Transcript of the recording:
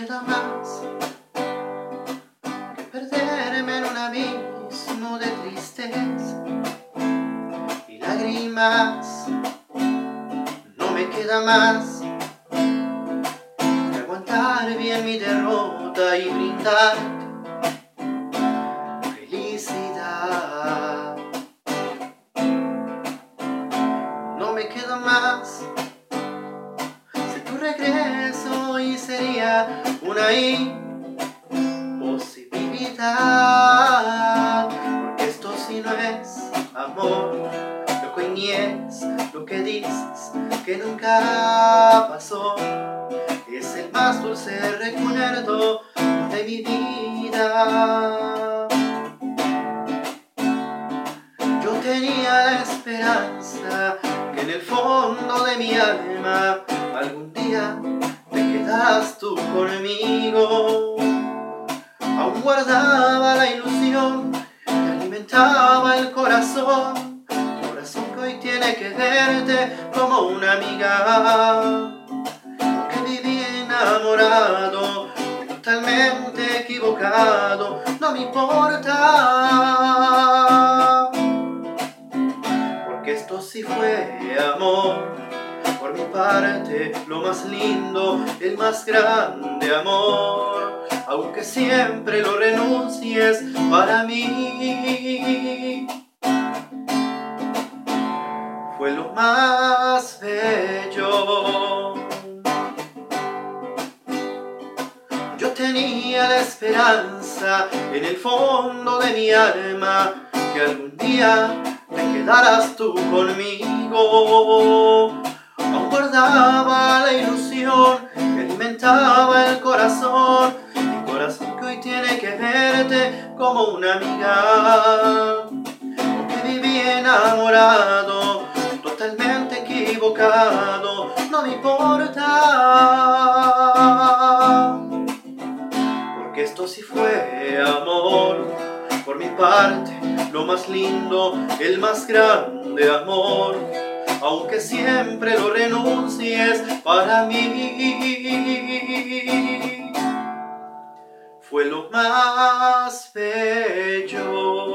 queda más que perderme en un abismo de tristeza y lágrimas. No me queda más que aguantar bien mi derrota y brindar felicidad. No me queda más si tu regreso y sería una imposibilidad. Porque esto si no es amor, lo que ni es lo que dices que nunca pasó. Es el más dulce recuerdo de mi vida. Yo tenía la esperanza que en el fondo de mi alma algún día quedas tú conmigo. Aún guardaba la ilusión que alimentaba el corazón, corazón que hoy tiene que verte como una amiga. Que viví enamorado, totalmente equivocado, no me importa. Porque esto sí fue amor lo más lindo, el más grande amor, aunque siempre lo renuncies para mí. Fue lo más bello. Yo tenía la esperanza en el fondo de mi alma que algún día te quedarás tú conmigo guardaba la ilusión que alimentaba el corazón, mi corazón que hoy tiene que verte como una amiga, que viví enamorado, totalmente equivocado, no me importa, porque esto sí fue amor, por mi parte, lo más lindo, el más grande amor aunque siempre lo renuncies para mí. Fue lo más bello.